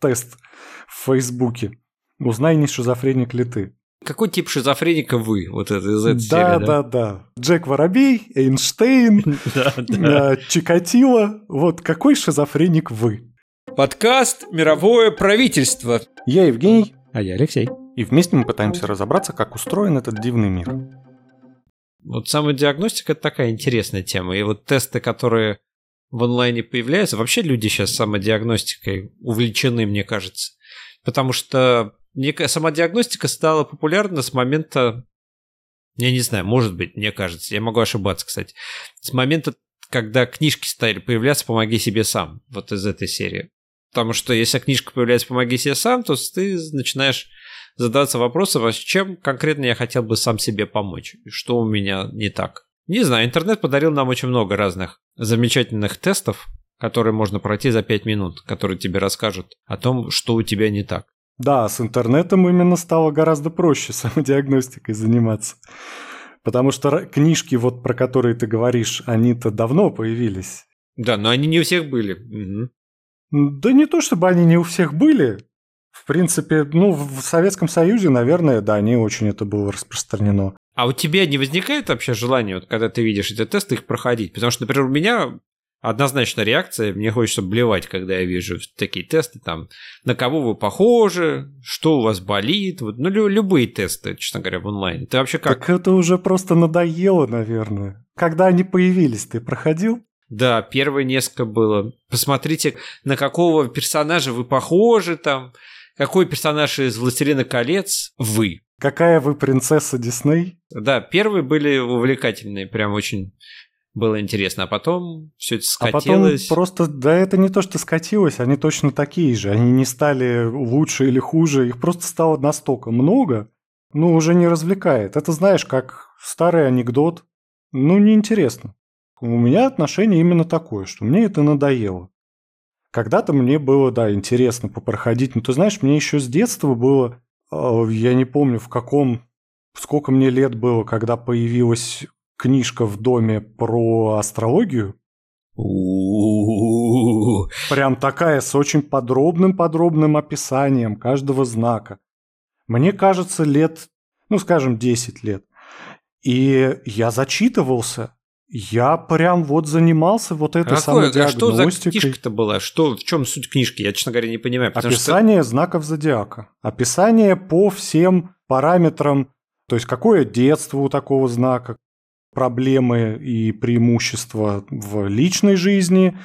тест в Фейсбуке. Узнай, не шизофреник ли ты. Какой тип шизофреника вы? Вот это из этой да, серии, да, да. Джек Воробей, Эйнштейн, да, да. э, Чикатило. Вот какой шизофреник вы? Подкаст «Мировое правительство». Я Евгений, А я Алексей. и вместе мы пытаемся разобраться, как устроен этот дивный мир. Вот самодиагностика – это такая интересная тема. И вот тесты, которые в онлайне появляются, вообще люди сейчас самодиагностикой увлечены, мне кажется. Потому что некая самодиагностика стала популярна с момента, я не знаю, может быть, мне кажется, я могу ошибаться, кстати, с момента, когда книжки стали появляться «Помоги себе сам», вот из этой серии. Потому что если книжка появляется «Помоги себе сам», то ты начинаешь задаваться вопросом, а чем конкретно я хотел бы сам себе помочь, что у меня не так. Не знаю, интернет подарил нам очень много разных замечательных тестов, которые можно пройти за 5 минут, которые тебе расскажут о том, что у тебя не так. Да, с интернетом именно стало гораздо проще самодиагностикой заниматься. Потому что книжки, вот про которые ты говоришь, они-то давно появились. Да, но они не у всех были. М, Да не то, чтобы они не у всех были. В принципе, ну, в Советском Союзе, наверное, да, не очень это было распространено. А у тебя не возникает вообще желания, вот, когда ты видишь эти тесты, их проходить? Потому что, например, у меня однозначно реакция, мне хочется блевать, когда я вижу такие тесты, там, на кого вы похожи, что у вас болит, вот, ну, лю- любые тесты, честно говоря, в онлайне. Ты вообще как? Так это уже просто надоело, наверное. Когда они появились, ты проходил? Да, первые несколько было. Посмотрите, на какого персонажа вы похожи там, какой персонаж из «Властелина колец» вы. Какая вы принцесса Дисней? Да, первые были увлекательные, прям очень было интересно. А потом все это А потом скатилось. просто, да это не то, что скатилось, они точно такие же. Они не стали лучше или хуже, их просто стало настолько много, ну, уже не развлекает. Это знаешь, как старый анекдот. Ну, неинтересно. У меня отношение именно такое, что мне это надоело. Когда-то мне было, да, интересно попроходить. Но ты знаешь, мне еще с детства было, э, я не помню в каком, сколько мне лет было, когда появилась книжка в доме про астрологию. Прям такая с очень подробным-подробным описанием каждого знака. Мне кажется, лет, ну, скажем, 10 лет. И я зачитывался. Я прям вот занимался вот этой Какое- а что за книжка-то была? Что, в чем суть книжки? Я, честно говоря, не понимаю. Потому что Описание знаков зодиака. Описание по всем параметрам, то есть какое детство у такого знака, проблемы и преимущества в личной жизни,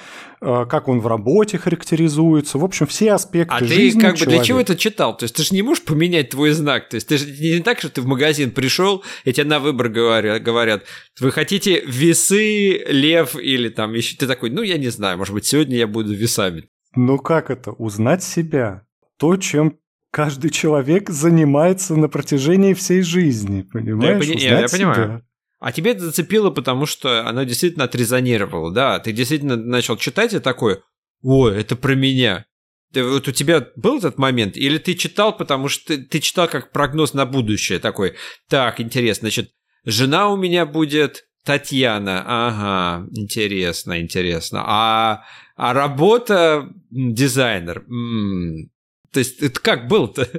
э, как он в работе характеризуется, в общем, все аспекты А ты жизни как бы для человека. чего это читал? То есть ты же не можешь поменять твой знак. То есть ты же не так, что ты в магазин пришел, и тебе на выбор говорят, говорят, вы хотите весы, лев или там еще... Ты такой, ну я не знаю, может быть сегодня я буду весами. Ну как это? Узнать себя. То, чем каждый человек занимается на протяжении всей жизни, понимаешь? пони- я- Узнать я понимаю. себя. А тебе это зацепило, потому что оно действительно отрезонировало, да? Ты действительно начал читать и такой, ой, это про меня. Ты- вот у тебя был этот момент? Или ты читал, потому что ты, ты читал как прогноз на будущее такой, так, интересно, значит, жена у меня будет Татьяна, ага, интересно, интересно. А, а работа дизайнер. м. То есть это как было-то?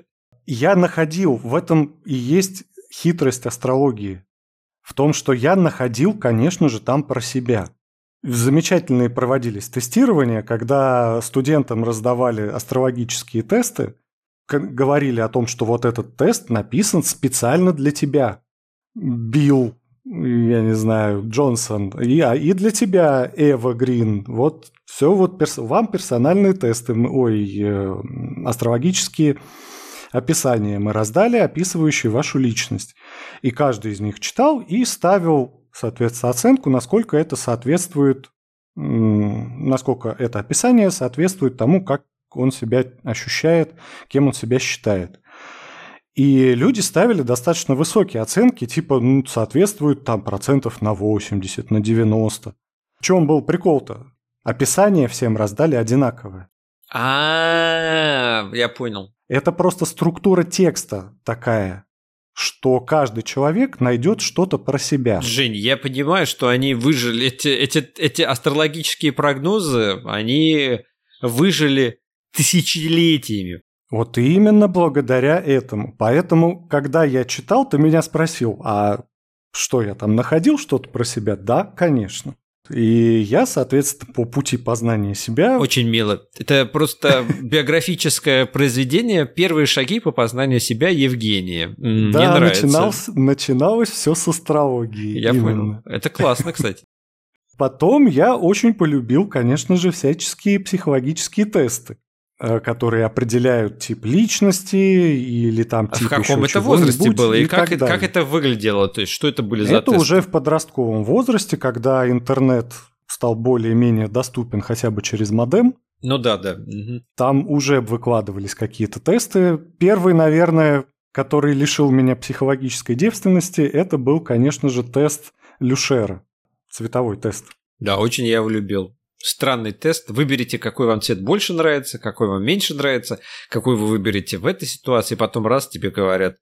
Я находил, в этом и есть хитрость астрологии. В том, что я находил, конечно же, там про себя. Замечательные проводились тестирования, когда студентам раздавали астрологические тесты, говорили о том, что вот этот тест написан специально для тебя. Билл, я не знаю, Джонсон, и, а, и для тебя, Эва Грин. Вот все вот перс- вам персональные тесты, ой, э, астрологические описания мы раздали, описывающие вашу личность. И каждый из них читал и ставил, соответственно, оценку, насколько это соответствует, насколько это описание соответствует тому, как он себя ощущает, кем он себя считает. И люди ставили достаточно высокие оценки, типа, ну, соответствует там процентов на 80, на 90. В чем был прикол-то? Описание всем раздали одинаковое. А, я понял. Это просто структура текста такая, что каждый человек найдет что-то про себя. Жень, я понимаю, что они выжили, эти, эти, эти астрологические прогнозы, они выжили тысячелетиями. Вот именно благодаря этому. Поэтому, когда я читал, ты меня спросил, а что я там находил что-то про себя? Да, конечно. И я, соответственно, по пути познания себя... Очень мило. Это просто биографическое произведение «Первые шаги по познанию себя» Евгения. Мне да, нравится. Начиналось, начиналось все с астрологии. Я именно. понял. Это классно, кстати. Потом я очень полюбил, конечно же, всяческие психологические тесты которые определяют тип личности или там тип а в каком это возрасте было? и, и как, как это выглядело? То есть что это были за это тесты? уже в подростковом возрасте когда интернет стал более-менее доступен хотя бы через модем. Ну да да. Угу. там уже выкладывались какие-то тесты. Первый наверное который лишил меня психологической девственности это был конечно же тест люшера. Цветовой тест. Да очень я его любил странный тест. Выберите, какой вам цвет больше нравится, какой вам меньше нравится, какой вы выберете в этой ситуации. Потом раз тебе говорят,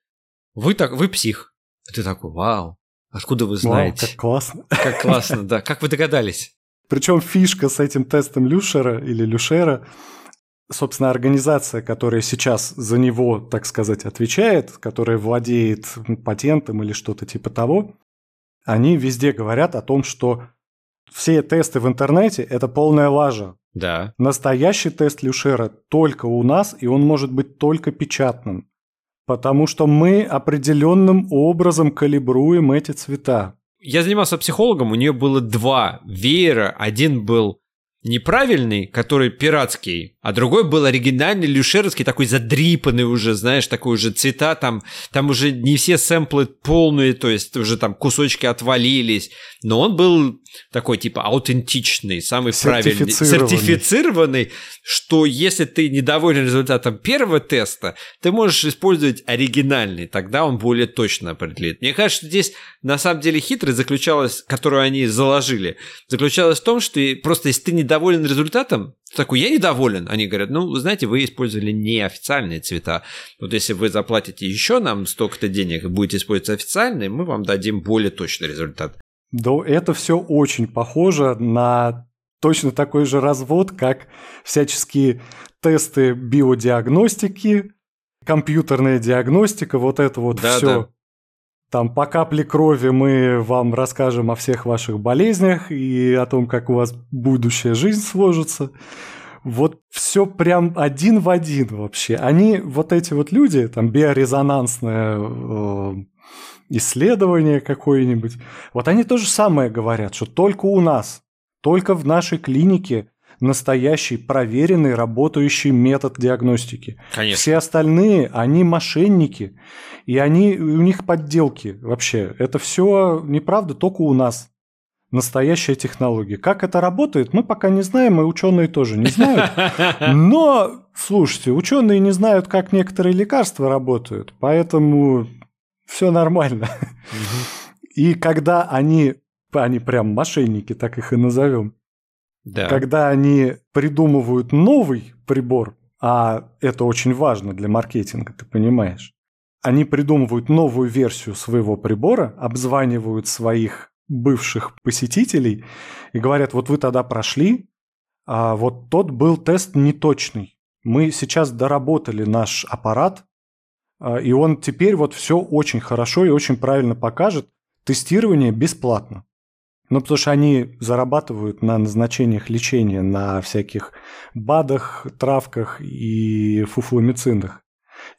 вы, так, вы псих. И ты такой, вау, откуда вы знаете? Вау, как классно. Как классно, да. Как вы догадались? Причем фишка с этим тестом Люшера или Люшера, собственно, организация, которая сейчас за него, так сказать, отвечает, которая владеет патентом или что-то типа того, они везде говорят о том, что все тесты в интернете – это полная лажа. Да. Настоящий тест Люшера только у нас, и он может быть только печатным. Потому что мы определенным образом калибруем эти цвета. Я занимался психологом, у нее было два веера. Один был неправильный, который пиратский, а другой был оригинальный люшеровский, такой задрипанный уже, знаешь, такой уже цвета, там, там уже не все сэмплы полные, то есть уже там кусочки отвалились, но он был такой типа аутентичный, самый правильный, сертифицированный, что если ты недоволен результатом первого теста, ты можешь использовать оригинальный, тогда он более точно определит. Мне кажется, что здесь на самом деле хитрость заключалась, которую они заложили, заключалась в том, что просто если ты недоволен результатом, такой, я недоволен. Они говорят, ну, вы знаете, вы использовали неофициальные цвета. Вот если вы заплатите еще нам столько-то денег и будете использовать официальные, мы вам дадим более точный результат. Да, это все очень похоже на точно такой же развод, как всяческие тесты биодиагностики, компьютерная диагностика, вот это вот да, все. Да. Там по капле крови мы вам расскажем о всех ваших болезнях и о том, как у вас будущая жизнь сложится. Вот все прям один в один вообще. Они, вот эти вот люди, там биорезонансное э, исследование какое-нибудь, вот они то же самое говорят, что только у нас, только в нашей клинике настоящий, проверенный, работающий метод диагностики. Конечно. Все остальные, они мошенники, и они, у них подделки вообще. Это все неправда только у нас. Настоящая технология. Как это работает, мы пока не знаем, и ученые тоже не знают. Но, слушайте, ученые не знают, как некоторые лекарства работают, поэтому все нормально. И когда они, они прям мошенники, так их и назовем, да. Когда они придумывают новый прибор, а это очень важно для маркетинга, ты понимаешь, они придумывают новую версию своего прибора, обзванивают своих бывших посетителей и говорят, вот вы тогда прошли, а вот тот был тест неточный. Мы сейчас доработали наш аппарат, а, и он теперь вот все очень хорошо и очень правильно покажет. Тестирование бесплатно. Ну, потому что они зарабатывают на назначениях лечения, на всяких БАДах, травках и фуфломицинах.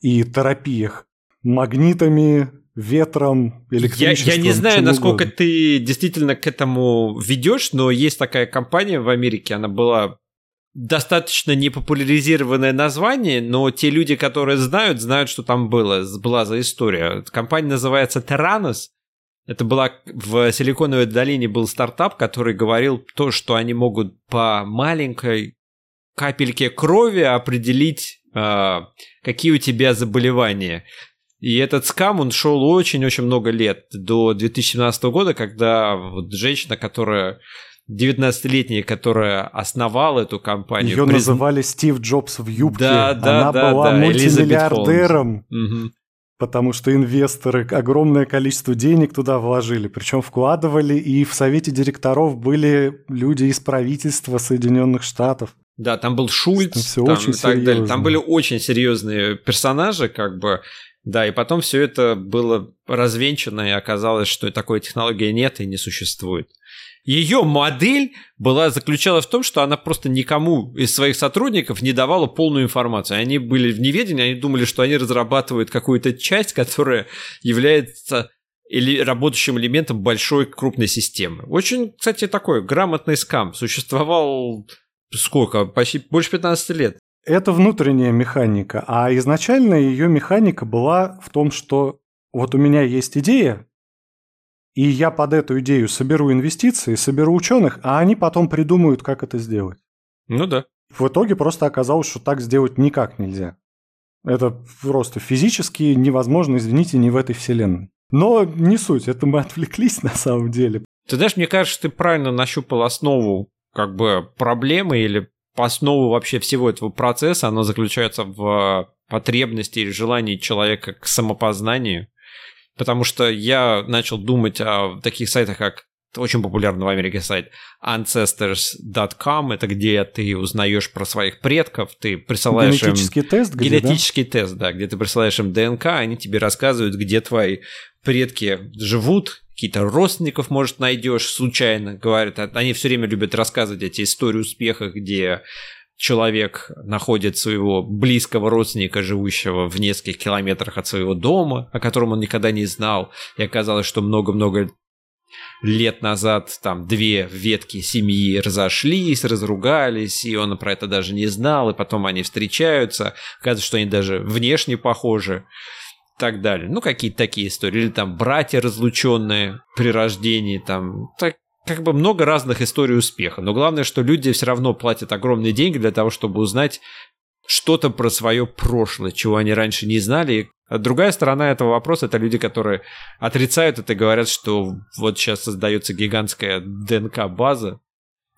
И терапиях. Магнитами, ветром, электричеством. Я, я не знаю, насколько угодно. ты действительно к этому ведешь, но есть такая компания в Америке, она была достаточно непопуляризированное название, но те люди, которые знают, знают, что там было, была за история. Компания называется Terranos, это была в Силиконовой долине был стартап, который говорил то, что они могут по маленькой капельке крови определить, э, какие у тебя заболевания. И этот скам, он шел очень-очень много лет, до 2017 года, когда вот женщина, которая 19-летняя, которая основала эту компанию. Ее приз... называли Стив Джобс в юбке. Да, да, Она да, была да, мультимиллиардером. Угу потому что инвесторы огромное количество денег туда вложили, причем вкладывали, и в совете директоров были люди из правительства Соединенных Штатов. Да, там был Шульц, там, все там очень и так далее. Там были очень серьезные персонажи, как бы. Да, и потом все это было развенчано, и оказалось, что такой технологии нет и не существует. Ее модель была заключалась в том, что она просто никому из своих сотрудников не давала полную информацию. Они были в неведении, они думали, что они разрабатывают какую-то часть, которая является или работающим элементом большой крупной системы. Очень, кстати, такой грамотный скам. Существовал сколько? Почти больше 15 лет. Это внутренняя механика, а изначально ее механика была в том, что вот у меня есть идея, и я под эту идею соберу инвестиции, соберу ученых, а они потом придумают, как это сделать. Ну да. В итоге просто оказалось, что так сделать никак нельзя. Это просто физически невозможно, извините, не в этой вселенной. Но не суть, это мы отвлеклись на самом деле. Ты знаешь, мне кажется, ты правильно нащупал основу как бы проблемы или основу вообще всего этого процесса, оно заключается в потребности или желании человека к самопознанию. Потому что я начал думать о таких сайтах, как очень популярный в Америке сайт ancestors.com, это где ты узнаешь про своих предков, ты присылаешь генетический им... тест, где, генетический да? тест, да, где ты присылаешь им ДНК, они тебе рассказывают, где твои предки живут, какие-то родственников, может, найдешь случайно, говорят, они все время любят рассказывать эти истории успеха, где человек находит своего близкого родственника, живущего в нескольких километрах от своего дома, о котором он никогда не знал, и оказалось, что много-много лет назад там две ветки семьи разошлись, разругались, и он про это даже не знал, и потом они встречаются, оказывается, что они даже внешне похожи так далее. Ну, какие-то такие истории. Или там братья разлученные при рождении, там, так, как бы много разных историй успеха. Но главное, что люди все равно платят огромные деньги для того, чтобы узнать что-то про свое прошлое, чего они раньше не знали. А другая сторона этого вопроса – это люди, которые отрицают это и говорят, что вот сейчас создается гигантская ДНК-база,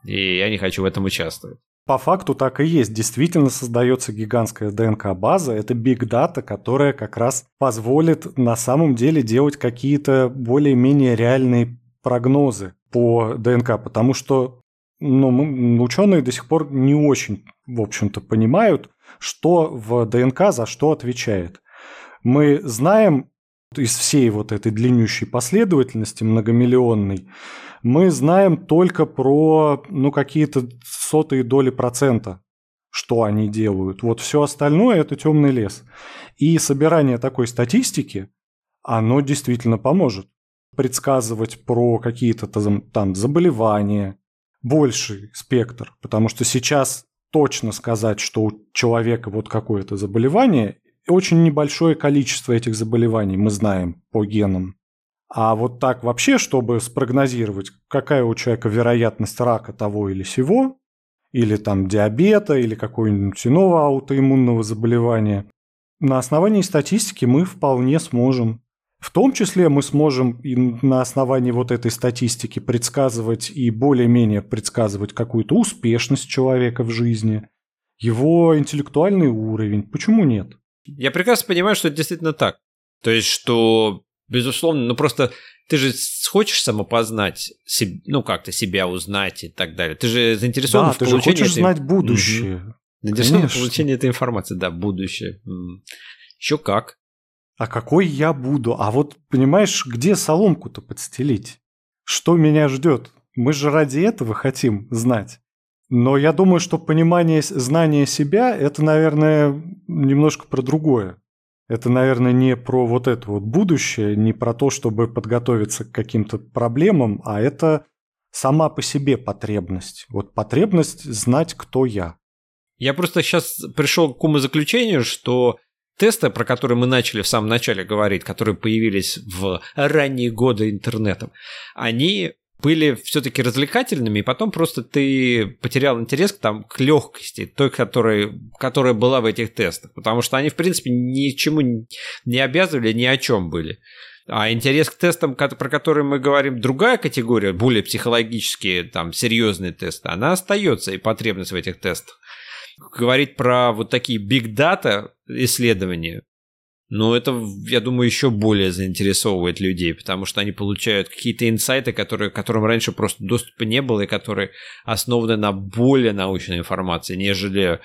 и я не хочу в этом участвовать. По факту так и есть. Действительно создается гигантская ДНК-база. Это биг дата, которая как раз позволит на самом деле делать какие-то более-менее реальные прогнозы по ДНК, потому что ну, ученые до сих пор не очень, в общем-то, понимают, что в ДНК за что отвечает. Мы знаем из всей вот этой длиннющей последовательности многомиллионной, мы знаем только про ну, какие-то сотые доли процента, что они делают. Вот все остальное – это темный лес. И собирание такой статистики, оно действительно поможет предсказывать про какие-то там заболевания, больший спектр, потому что сейчас точно сказать, что у человека вот какое-то заболевание, очень небольшое количество этих заболеваний мы знаем по генам. А вот так вообще, чтобы спрогнозировать, какая у человека вероятность рака того или сего, или там диабета, или какого-нибудь иного аутоиммунного заболевания, на основании статистики мы вполне сможем. В том числе мы сможем и на основании вот этой статистики предсказывать и более-менее предсказывать какую-то успешность человека в жизни, его интеллектуальный уровень. Почему нет? Я прекрасно понимаю, что это действительно так. То есть, что Безусловно, ну просто ты же хочешь самопознать, ну как-то себя узнать и так далее. Ты же заинтересован да, в ты получении... ты же хочешь этой... знать будущее. Угу. Заинтересован в получении этой информации, да, будущее. Еще как. А какой я буду? А вот, понимаешь, где соломку-то подстелить? Что меня ждет? Мы же ради этого хотим знать. Но я думаю, что понимание, знание себя – это, наверное, немножко про другое. Это, наверное, не про вот это вот будущее, не про то, чтобы подготовиться к каким-то проблемам, а это сама по себе потребность. Вот потребность знать, кто я. Я просто сейчас пришел к умозаключению, что тесты, про которые мы начали в самом начале говорить, которые появились в ранние годы интернета, они были все-таки развлекательными, и потом просто ты потерял интерес к, там, к легкости, той, которая, которая была в этих тестах, потому что они, в принципе, ни к чему не обязывали, ни о чем были. А интерес к тестам, про которые мы говорим, другая категория, более психологические, там, серьезные тесты, она остается, и потребность в этих тестах. Говорить про вот такие big data исследования, но это, я думаю, еще более заинтересовывает людей, потому что они получают какие-то инсайты, которые, которым раньше просто доступа не было, и которые основаны на более научной информации, нежели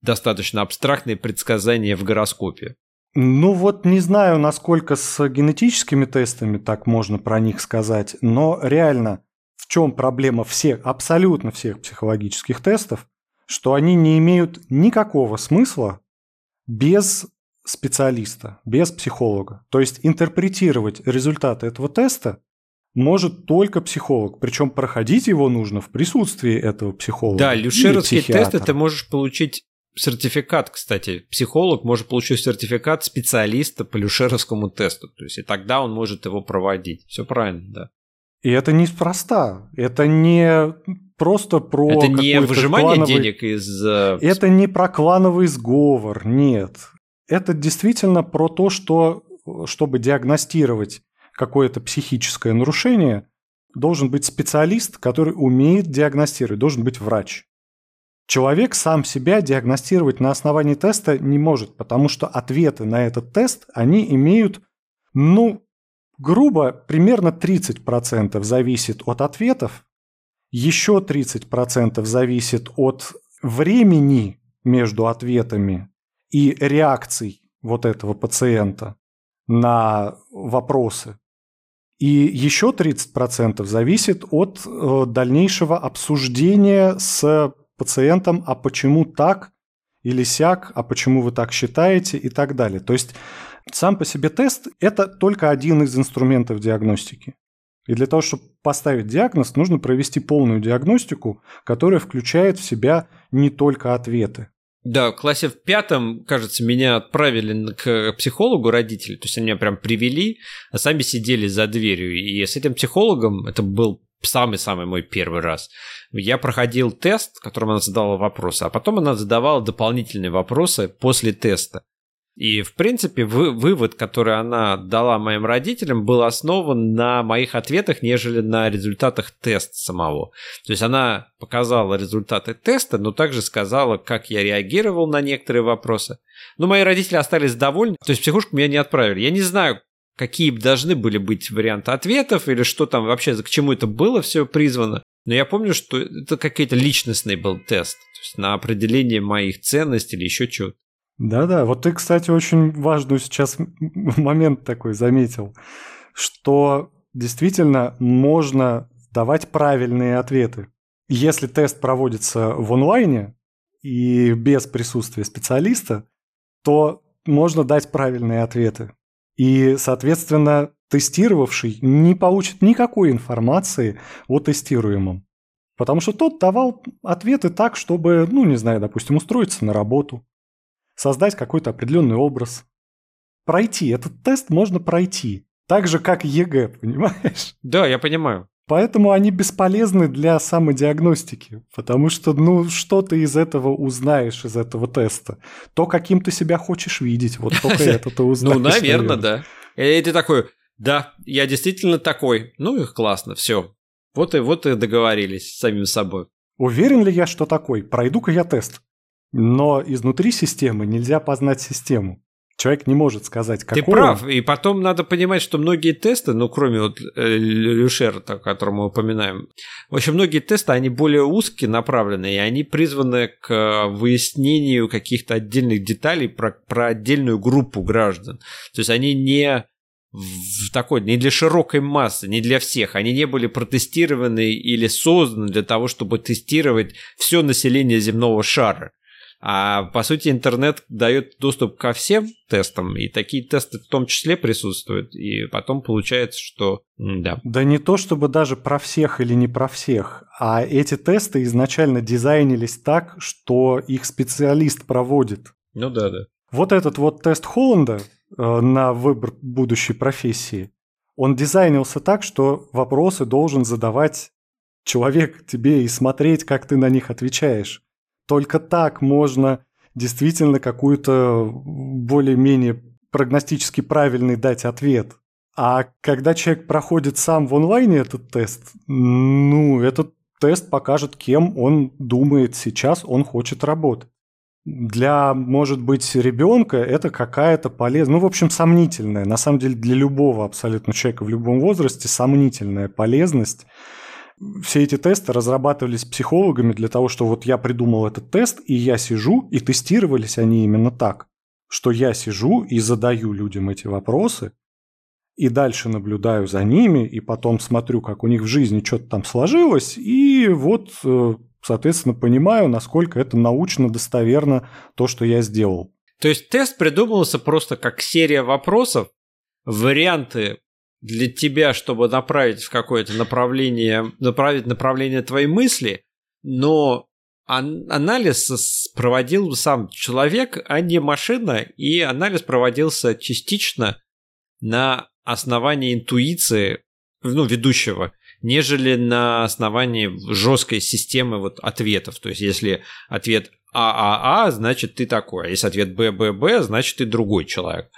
достаточно абстрактные предсказания в гороскопе. Ну вот не знаю, насколько с генетическими тестами так можно про них сказать, но реально в чем проблема всех, абсолютно всех психологических тестов, что они не имеют никакого смысла без специалиста, без психолога. То есть интерпретировать результаты этого теста может только психолог. Причем проходить его нужно в присутствии этого психолога. Да, люшеровские тесты ты можешь получить сертификат, кстати. Психолог может получить сертификат специалиста по люшеровскому тесту. То есть и тогда он может его проводить. Все правильно, да. И это неспроста. Это не просто про Это не выжимание клановый... денег из... Э, это не про клановый сговор, нет. Это действительно про то, что чтобы диагностировать какое-то психическое нарушение, должен быть специалист, который умеет диагностировать, должен быть врач. Человек сам себя диагностировать на основании теста не может, потому что ответы на этот тест, они имеют, ну, грубо, примерно 30% зависит от ответов, еще 30% зависит от времени между ответами и реакций вот этого пациента на вопросы. И еще 30% зависит от э, дальнейшего обсуждения с пациентом, а почему так или сяк, а почему вы так считаете и так далее. То есть сам по себе тест – это только один из инструментов диагностики. И для того, чтобы поставить диагноз, нужно провести полную диагностику, которая включает в себя не только ответы. Да, в классе в пятом, кажется, меня отправили к психологу родители, то есть они меня прям привели, а сами сидели за дверью. И с этим психологом, это был самый-самый мой первый раз, я проходил тест, которым она задавала вопросы, а потом она задавала дополнительные вопросы после теста. И, в принципе, вы, вывод, который она дала моим родителям, был основан на моих ответах, нежели на результатах теста самого. То есть она показала результаты теста, но также сказала, как я реагировал на некоторые вопросы. Но мои родители остались довольны, то есть психушку меня не отправили. Я не знаю, какие должны были быть варианты ответов или что там вообще, к чему это было все призвано. Но я помню, что это какой-то личностный был тест, то есть на определение моих ценностей или еще чего-то. Да-да, вот ты, кстати, очень важный сейчас момент такой заметил, что действительно можно давать правильные ответы. Если тест проводится в онлайне и без присутствия специалиста, то можно дать правильные ответы. И, соответственно, тестировавший не получит никакой информации о тестируемом. Потому что тот давал ответы так, чтобы, ну, не знаю, допустим, устроиться на работу, создать какой-то определенный образ. Пройти. Этот тест можно пройти. Так же, как ЕГЭ, понимаешь? Да, я понимаю. Поэтому они бесполезны для самодиагностики, потому что, ну, что ты из этого узнаешь, из этого теста? То, каким ты себя хочешь видеть, вот только это ты узнаешь. Ну, наверное, да. И ты такой, да, я действительно такой. Ну и классно, все. Вот и вот и договорились с самим собой. Уверен ли я, что такой? Пройду-ка я тест. Но изнутри системы нельзя познать систему. Человек не может сказать, какой Ты прав, и потом надо понимать, что многие тесты, ну, кроме вот э, Люшера, о котором мы упоминаем, в общем, многие тесты, они более узкие направлены, и они призваны к выяснению каких-то отдельных деталей про, про отдельную группу граждан. То есть они не в такой, не для широкой массы, не для всех. Они не были протестированы или созданы для того, чтобы тестировать все население земного шара. А по сути интернет дает доступ ко всем тестам, и такие тесты в том числе присутствуют. И потом получается, что да. Да не то чтобы даже про всех или не про всех, а эти тесты изначально дизайнились так, что их специалист проводит. Ну да, да. Вот этот вот тест Холланда э, на выбор будущей профессии, он дизайнился так, что вопросы должен задавать человек тебе и смотреть, как ты на них отвечаешь. Только так можно действительно какую-то более-менее прогностически правильный дать ответ. А когда человек проходит сам в онлайне этот тест, ну, этот тест покажет, кем он думает сейчас, он хочет работать. для, может быть, ребенка это какая-то полезная, ну, в общем, сомнительная, на самом деле для любого абсолютно человека в любом возрасте сомнительная полезность. Все эти тесты разрабатывались психологами для того, что вот я придумал этот тест, и я сижу, и тестировались они именно так, что я сижу и задаю людям эти вопросы, и дальше наблюдаю за ними, и потом смотрю, как у них в жизни что-то там сложилось, и вот э, соответственно, понимаю, насколько это научно достоверно то, что я сделал. То есть тест придумывался просто как серия вопросов, варианты для тебя, чтобы направить в какое-то направление, направить направление твоей мысли, но анализ проводил сам человек, а не машина, и анализ проводился частично на основании интуиции ну, ведущего нежели на основании жесткой системы вот ответов. То есть, если ответ ААА, значит, ты такой, а если ответ БББ, значит, ты другой человек.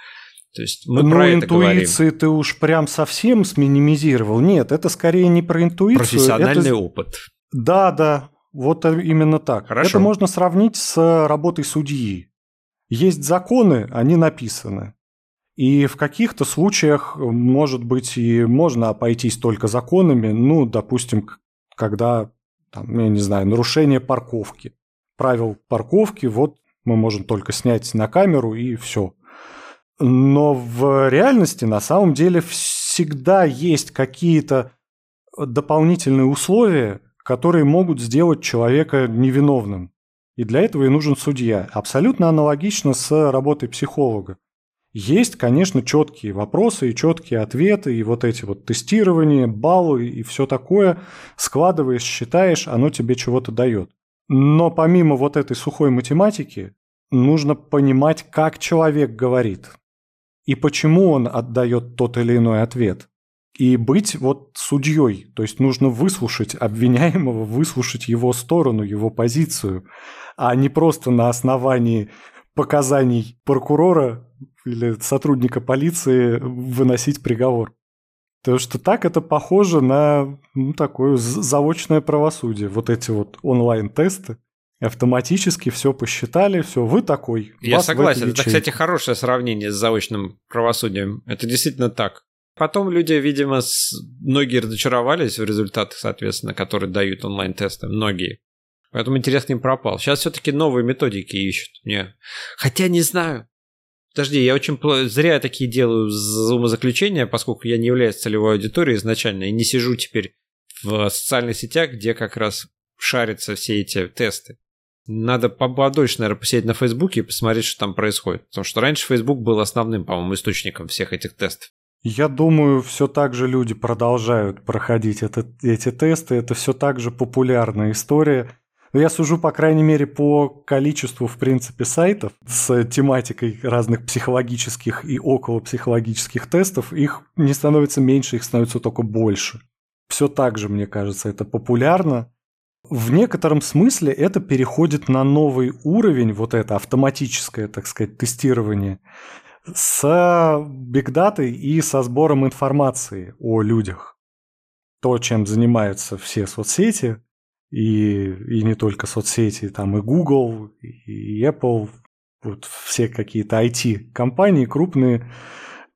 То есть мы ну, про интуиции это ты уж прям совсем сминимизировал. Нет, это скорее не про интуицию. Профессиональный это... опыт. Да, да, вот именно так. Хорошо. Это можно сравнить с работой судьи. Есть законы, они написаны. И в каких-то случаях, может быть, и можно обойтись только законами, ну, допустим, когда, там, я не знаю, нарушение парковки. Правил парковки, вот мы можем только снять на камеру и все. Но в реальности на самом деле всегда есть какие-то дополнительные условия, которые могут сделать человека невиновным. И для этого и нужен судья. Абсолютно аналогично с работой психолога. Есть, конечно, четкие вопросы и четкие ответы, и вот эти вот тестирования, баллы и все такое. Складываешь, считаешь, оно тебе чего-то дает. Но помимо вот этой сухой математики, нужно понимать, как человек говорит и почему он отдает тот или иной ответ. И быть вот судьей, то есть нужно выслушать обвиняемого, выслушать его сторону, его позицию, а не просто на основании показаний прокурора или сотрудника полиции выносить приговор. Потому что так это похоже на ну, такое заочное правосудие. Вот эти вот онлайн-тесты. Автоматически все посчитали, все, вы такой. Я согласен. Это, кстати, хорошее сравнение с заочным правосудием. Это действительно так. Потом люди, видимо, с... многие разочаровались в результатах, соответственно, которые дают онлайн-тесты. Многие. Поэтому интерес к ним пропал. Сейчас все-таки новые методики ищут. Не. Хотя не знаю. Подожди, я очень зря такие делаю умозаключения, поскольку я не являюсь целевой аудиторией изначально и не сижу теперь в социальных сетях, где как раз шарятся все эти тесты. Надо побольше, наверное, посидеть на Фейсбуке и посмотреть, что там происходит. Потому что раньше Фейсбук был основным, по-моему, источником всех этих тестов. Я думаю, все так же люди продолжают проходить это, эти тесты. Это все так же популярная история. Но я сужу, по крайней мере, по количеству, в принципе, сайтов с тематикой разных психологических и около психологических тестов. Их не становится меньше, их становится только больше. Все так же, мне кажется, это популярно. В некотором смысле это переходит на новый уровень, вот это автоматическое, так сказать, тестирование, с бигдатой и со сбором информации о людях. То, чем занимаются все соцсети, и, и не только соцсети, там и Google, и Apple, вот все какие-то IT-компании крупные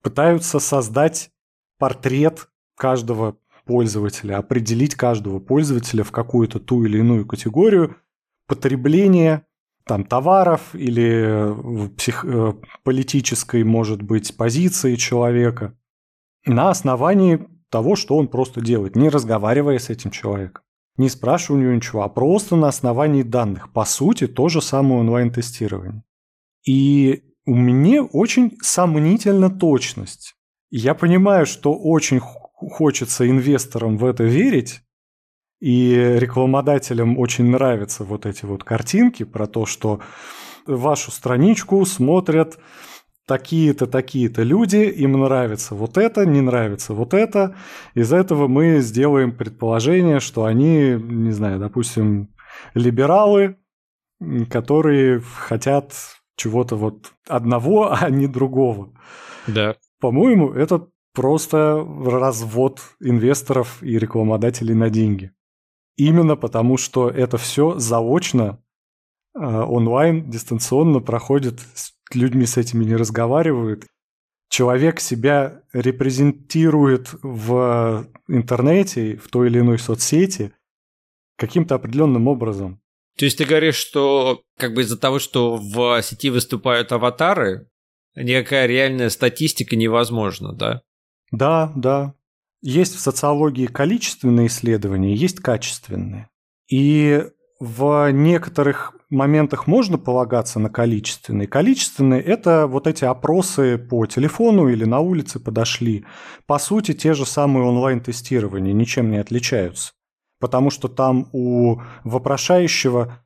пытаются создать портрет каждого пользователя, определить каждого пользователя в какую-то ту или иную категорию потребления там товаров или псих... Э, политической, может быть, позиции человека на основании того, что он просто делает, не разговаривая с этим человеком не спрашивая у него ничего, а просто на основании данных. По сути, то же самое онлайн-тестирование. И у меня очень сомнительна точность. Я понимаю, что очень хочется инвесторам в это верить, и рекламодателям очень нравятся вот эти вот картинки про то, что вашу страничку смотрят такие-то, такие-то люди, им нравится вот это, не нравится вот это. Из этого мы сделаем предположение, что они, не знаю, допустим, либералы, которые хотят чего-то вот одного, а не другого. Да. По-моему, это просто развод инвесторов и рекламодателей на деньги. Именно потому, что это все заочно онлайн, дистанционно проходит, с людьми с этими не разговаривают. Человек себя репрезентирует в интернете, в той или иной соцсети каким-то определенным образом. То есть ты говоришь, что как бы из-за того, что в сети выступают аватары, никакая реальная статистика невозможна, да? Да, да. Есть в социологии количественные исследования, есть качественные. И в некоторых моментах можно полагаться на количественные. Количественные – это вот эти опросы по телефону или на улице подошли. По сути, те же самые онлайн-тестирования ничем не отличаются. Потому что там у вопрошающего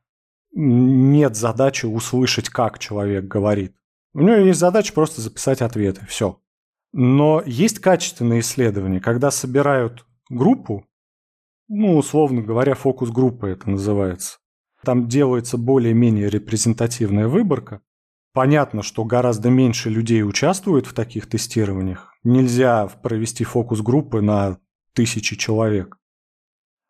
нет задачи услышать, как человек говорит. У него есть задача просто записать ответы. Все. Но есть качественные исследования, когда собирают группу, ну, условно говоря, фокус-группа это называется. Там делается более-менее репрезентативная выборка. Понятно, что гораздо меньше людей участвует в таких тестированиях. Нельзя провести фокус-группы на тысячи человек.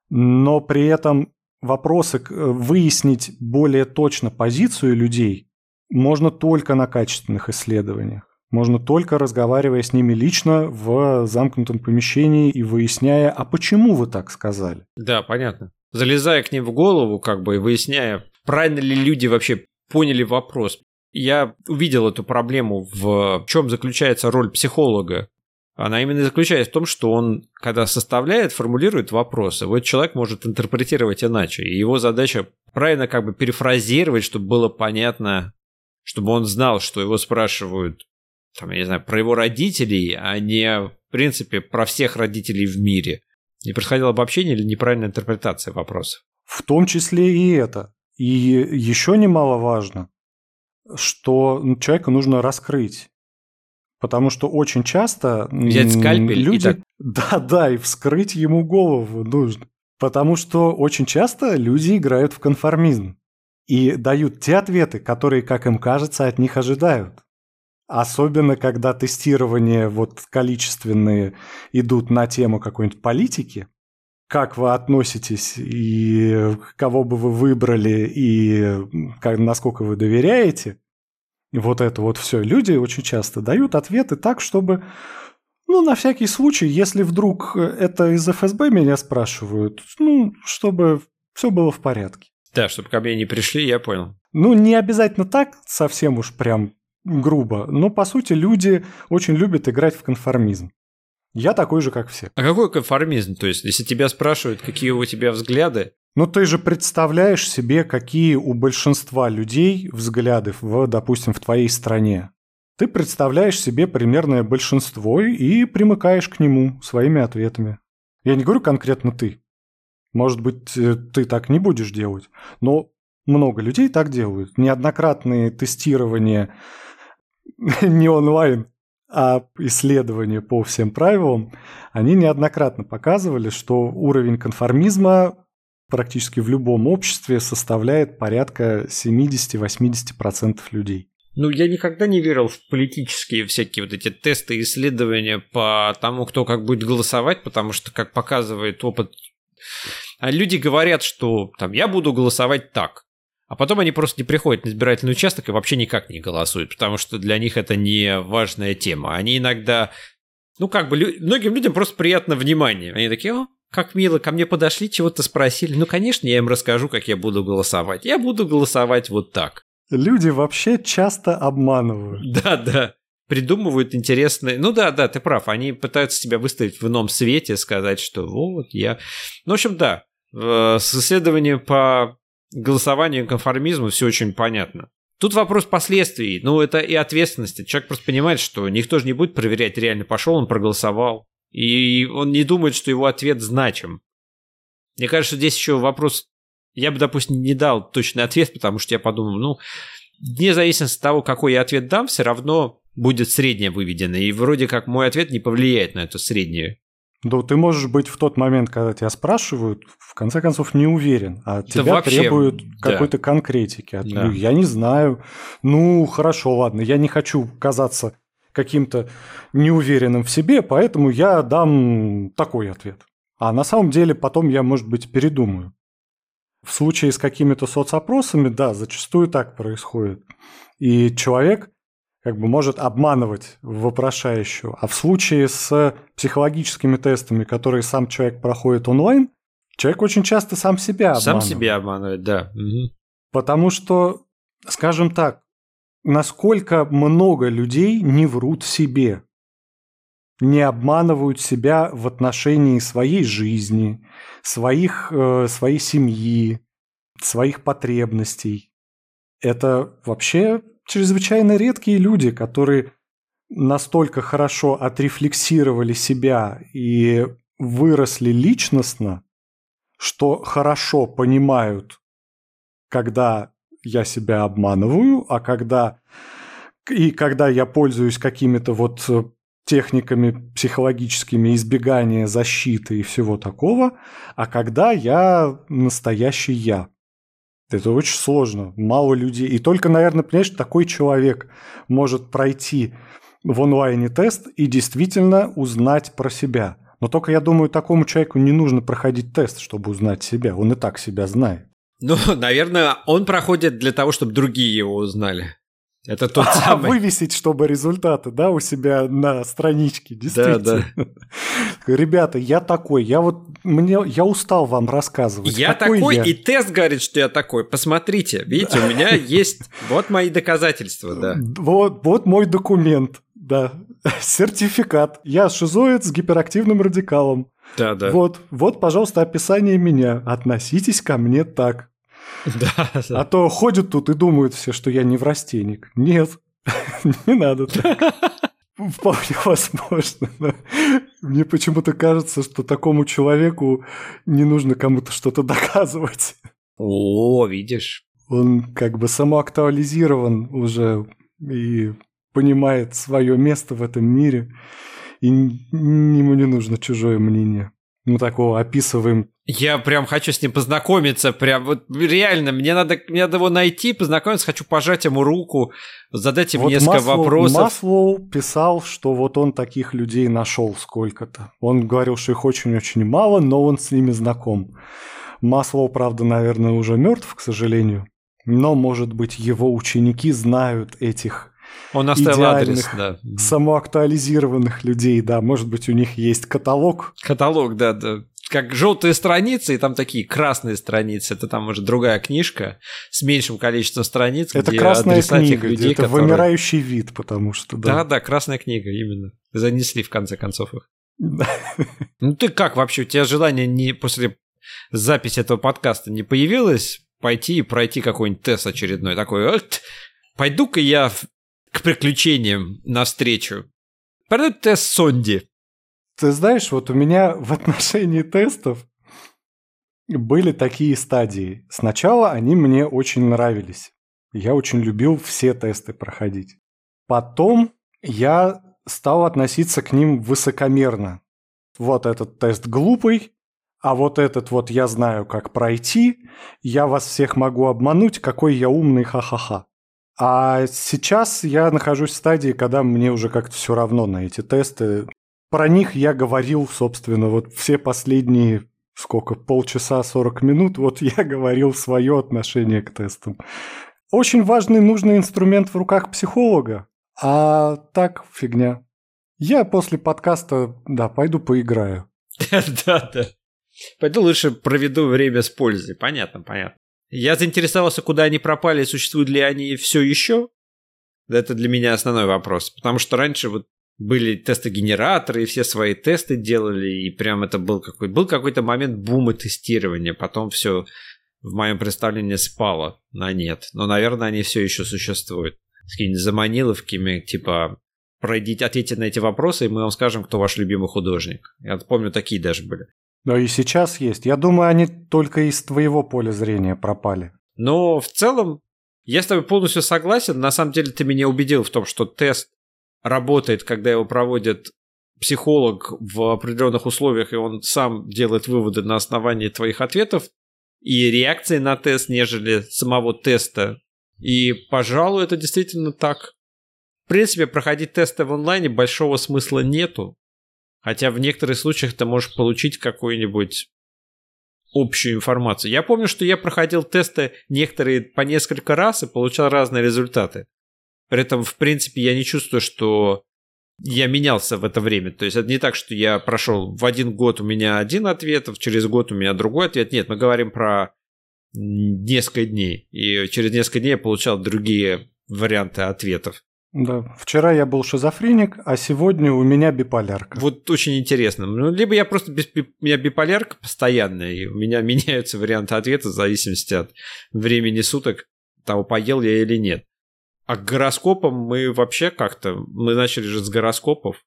Но при этом вопросы, выяснить более точно позицию людей можно только на качественных исследованиях. Можно только разговаривая с ними лично в замкнутом помещении и выясняя, а почему вы так сказали. Да, понятно. Залезая к ним в голову, как бы, и выясняя, правильно ли люди вообще поняли вопрос. Я увидел эту проблему, в чем заключается роль психолога. Она именно заключается в том, что он, когда составляет, формулирует вопросы, вот человек может интерпретировать иначе. И его задача правильно как бы перефразировать, чтобы было понятно, чтобы он знал, что его спрашивают там, я не знаю, про его родителей, а не, в принципе, про всех родителей в мире. Не происходило обобщение или неправильная интерпретация вопроса? В том числе и это. И еще немаловажно, что человека нужно раскрыть. Потому что очень часто Взять скальпель люди... и так... Да, да, и вскрыть ему голову нужно. Потому что очень часто люди играют в конформизм и дают те ответы, которые, как им кажется, от них ожидают. Особенно, когда тестирования вот количественные идут на тему какой-нибудь политики, как вы относитесь и кого бы вы выбрали и как, насколько вы доверяете, вот это вот все. Люди очень часто дают ответы так, чтобы, ну, на всякий случай, если вдруг это из ФСБ меня спрашивают, ну, чтобы все было в порядке. Да, чтобы ко мне не пришли, я понял. Ну, не обязательно так, совсем уж прям грубо, но по сути люди очень любят играть в конформизм. Я такой же, как все. А какой конформизм? То есть, если тебя спрашивают, какие у тебя взгляды, ну, ты же представляешь себе, какие у большинства людей взгляды, в, допустим, в твоей стране. Ты представляешь себе примерное большинство и примыкаешь к нему своими ответами. Я не говорю конкретно ты. Может быть, э, ты так не будешь делать, но много людей так делают. Неоднократные тестирования не онлайн, а исследования по всем правилам, они неоднократно показывали, что уровень конформизма практически в любом обществе составляет порядка 70-80% людей. Ну, я никогда не верил в политические всякие вот эти тесты исследования по тому, кто как будет голосовать, потому что, как показывает опыт, а люди говорят, что там я буду голосовать так. А потом они просто не приходят на избирательный участок и вообще никак не голосуют, потому что для них это не важная тема. Они иногда, ну как бы, многим людям просто приятно внимание. Они такие, о, как мило, ко мне подошли, чего-то спросили. Ну, конечно, я им расскажу, как я буду голосовать. Я буду голосовать вот так. Люди вообще часто обманывают. Да, да. Придумывают интересные... Ну да, да, ты прав. Они пытаются себя выставить в ином свете, сказать, что вот я... Ну, в общем, да. С исследованием по голосованию конформизму все очень понятно. Тут вопрос последствий, ну это и ответственности. Человек просто понимает, что никто же не будет проверять, реально пошел он проголосовал. И он не думает, что его ответ значим. Мне кажется, здесь еще вопрос... Я бы, допустим, не дал точный ответ, потому что я подумал, ну, вне зависимости от того, какой я ответ дам, все равно будет среднее выведено. И вроде как мой ответ не повлияет на это среднее. Да, ты можешь быть в тот момент, когда тебя спрашивают, в конце концов, не уверен, а да тебя вообще, требуют да. какой-то конкретики. От да. Я не знаю. Ну, хорошо, ладно, я не хочу казаться каким-то неуверенным в себе, поэтому я дам такой ответ. А на самом деле потом я, может быть, передумаю. в случае с какими-то соцопросами, да, зачастую так происходит. И человек как бы может обманывать вопрошающего. А в случае с психологическими тестами, которые сам человек проходит онлайн, человек очень часто сам себя обманывает. Сам себя обманывает, да. Угу. Потому что, скажем так, насколько много людей не врут себе, не обманывают себя в отношении своей жизни, своих, э, своей семьи, своих потребностей. Это вообще чрезвычайно редкие люди, которые настолько хорошо отрефлексировали себя и выросли личностно, что хорошо понимают, когда я себя обманываю, а когда и когда я пользуюсь какими-то вот э, техниками психологическими избегания защиты и всего такого, а когда я настоящий я. Это очень сложно, мало людей. И только, наверное, понимаешь, такой человек может пройти в онлайне тест и действительно узнать про себя. Но только, я думаю, такому человеку не нужно проходить тест, чтобы узнать себя. Он и так себя знает. Ну, наверное, он проходит для того, чтобы другие его узнали. Это тот а, самый. Вывесить, чтобы результаты, да, у себя на страничке, действительно. Да, да. Ребята, я такой, я вот, мне, я устал вам рассказывать. Я такой, я? и тест говорит, что я такой. Посмотрите, видите, у меня есть, вот мои доказательства, да. Вот, вот мой документ, да, сертификат. Я шизоид с гиперактивным радикалом. Да, да. Вот, вот, пожалуйста, описание меня. Относитесь ко мне так. Да, да. А то ходят тут и думают все, что я не в растенник. Нет, не надо так. Вполне возможно. Но мне почему-то кажется, что такому человеку не нужно кому-то что-то доказывать. О, видишь. Он как бы самоактуализирован уже и понимает свое место в этом мире и ему не нужно чужое мнение. Мы такого описываем. Я прям хочу с ним познакомиться, прям вот реально, мне надо, мне надо его найти, познакомиться, хочу пожать ему руку, задать ему вот несколько Маслоу, вопросов. Маслоу писал, что вот он таких людей нашел сколько-то. Он говорил, что их очень-очень мало, но он с ними знаком. Маслоу, правда, наверное, уже мертв, к сожалению. Но, может быть, его ученики знают этих он оставил адрес, да. самоактуализированных людей, да. Может быть, у них есть каталог. Каталог, да, да. Как желтые страницы, и там такие красные страницы. Это там уже другая книжка с меньшим количеством страниц. Это где красная книга, людей, это которые... вымирающий вид, потому что, да. Да, да, красная книга, именно. Занесли, в конце концов, их. Ну ты как вообще? У тебя желание не после записи этого подкаста не появилось пойти и пройти какой-нибудь тест очередной? Такой, пойду-ка я к приключениям навстречу. Пойду тест Сонди. Ты знаешь, вот у меня в отношении тестов были такие стадии. Сначала они мне очень нравились. Я очень любил все тесты проходить. Потом я стал относиться к ним высокомерно. Вот этот тест глупый, а вот этот вот я знаю, как пройти, я вас всех могу обмануть, какой я умный, ха-ха-ха. А сейчас я нахожусь в стадии, когда мне уже как-то все равно на эти тесты. Про них я говорил, собственно, вот все последние сколько, полчаса, 40 минут, вот я говорил свое отношение к тестам. Очень важный, нужный инструмент в руках психолога, а так фигня. Я после подкаста, да, пойду поиграю. Да, да. Пойду лучше проведу время с пользой. Понятно, понятно. Я заинтересовался, куда они пропали, существуют ли они все еще. Это для меня основной вопрос. Потому что раньше вот были тесты-генераторы, и все свои тесты делали, и прям это был какой был какой-то момент бума тестирования. Потом все в моем представлении спало на нет. Но, наверное, они все еще существуют. С какими-нибудь заманиловками, типа пройдите, ответьте на эти вопросы, и мы вам скажем, кто ваш любимый художник. Я помню, такие даже были. Но и сейчас есть. Я думаю, они только из твоего поля зрения пропали. Но в целом, я с тобой полностью согласен. На самом деле ты меня убедил в том, что тест работает, когда его проводит психолог в определенных условиях, и он сам делает выводы на основании твоих ответов и реакции на тест, нежели самого теста. И, пожалуй, это действительно так. В принципе, проходить тесты в онлайне большого смысла нету. Хотя в некоторых случаях ты можешь получить какой-нибудь общую информацию. Я помню, что я проходил тесты некоторые по несколько раз и получал разные результаты. При этом, в принципе, я не чувствую, что я менялся в это время. То есть это не так, что я прошел в один год у меня один ответ, через год у меня другой ответ. Нет, мы говорим про несколько дней. И через несколько дней я получал другие варианты ответов. Да, вчера я был шизофреник, а сегодня у меня биполярка. Вот очень интересно. Ну, либо я просто без, у меня биполярка постоянная, и у меня меняются варианты ответа в зависимости от времени суток, того, поел я или нет. А к гороскопам мы вообще как-то... Мы начали же с гороскопов.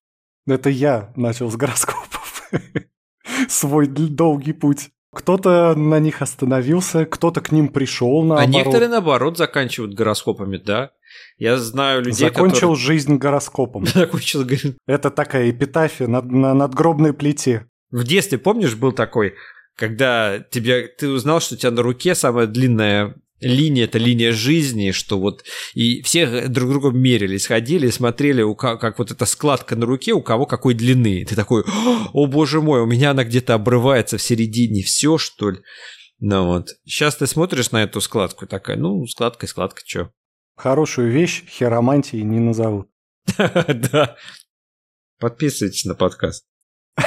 Это я начал с гороскопов. Свой долгий путь. Кто-то на них остановился, кто-то к ним пришел, наоборот. А некоторые, наоборот, заканчивают гороскопами, да. Я знаю людей, Закончил которые... жизнь гороскопом. Закончил Это такая эпитафия над, на надгробной плите. В детстве, помнишь, был такой, когда тебе, ты узнал, что у тебя на руке самая длинная линия это линия жизни, что вот и все друг друга мерили, сходили, смотрели, у как, как вот эта складка на руке, у кого какой длины. Ты такой, о боже мой, у меня она где-то обрывается в середине, все что ли? Ну вот. Сейчас ты смотришь на эту складку, такая, ну, складка складка, что? Хорошую вещь хиромантией не назовут. Да. Подписывайтесь на подкаст.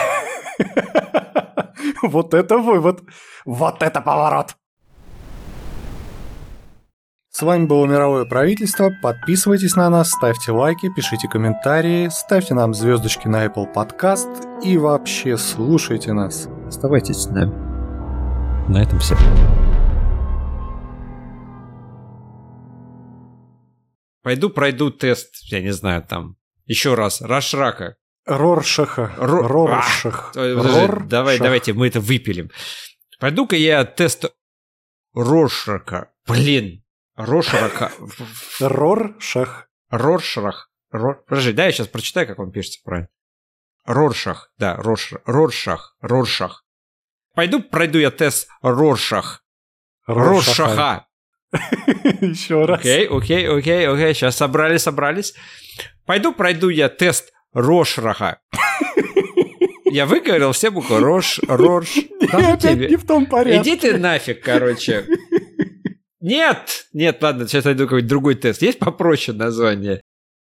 Вот это вывод. Вот это поворот. С вами было Мировое правительство. Подписывайтесь на нас, ставьте лайки, пишите комментарии, ставьте нам звездочки на Apple Podcast и вообще слушайте нас. Оставайтесь с нами. На этом все. Пойду пройду тест, я не знаю, там, еще раз, Рашрака. Роршаха. Ро... Роршах. А, Рор... Давай, давайте, мы это выпилим. Пойду-ка я тест Роршака. Блин, Рошраха. Роршах. Роршах. Рор... Подожди, да, я сейчас прочитаю, как он пишется правильно. Роршах, да, Рош... Роршах, Роршах. Пойду пройду я тест Роршах. Роршаха. Еще раз. Окей, окей, окей, окей, сейчас собрались, собрались. Пойду пройду я тест Рошраха. Я выговорил все буквы. Рош, Рош. Нет, не в том порядке. Иди ты нафиг, короче. Нет! Нет, ладно, сейчас найду какой-нибудь другой тест. Есть попроще название?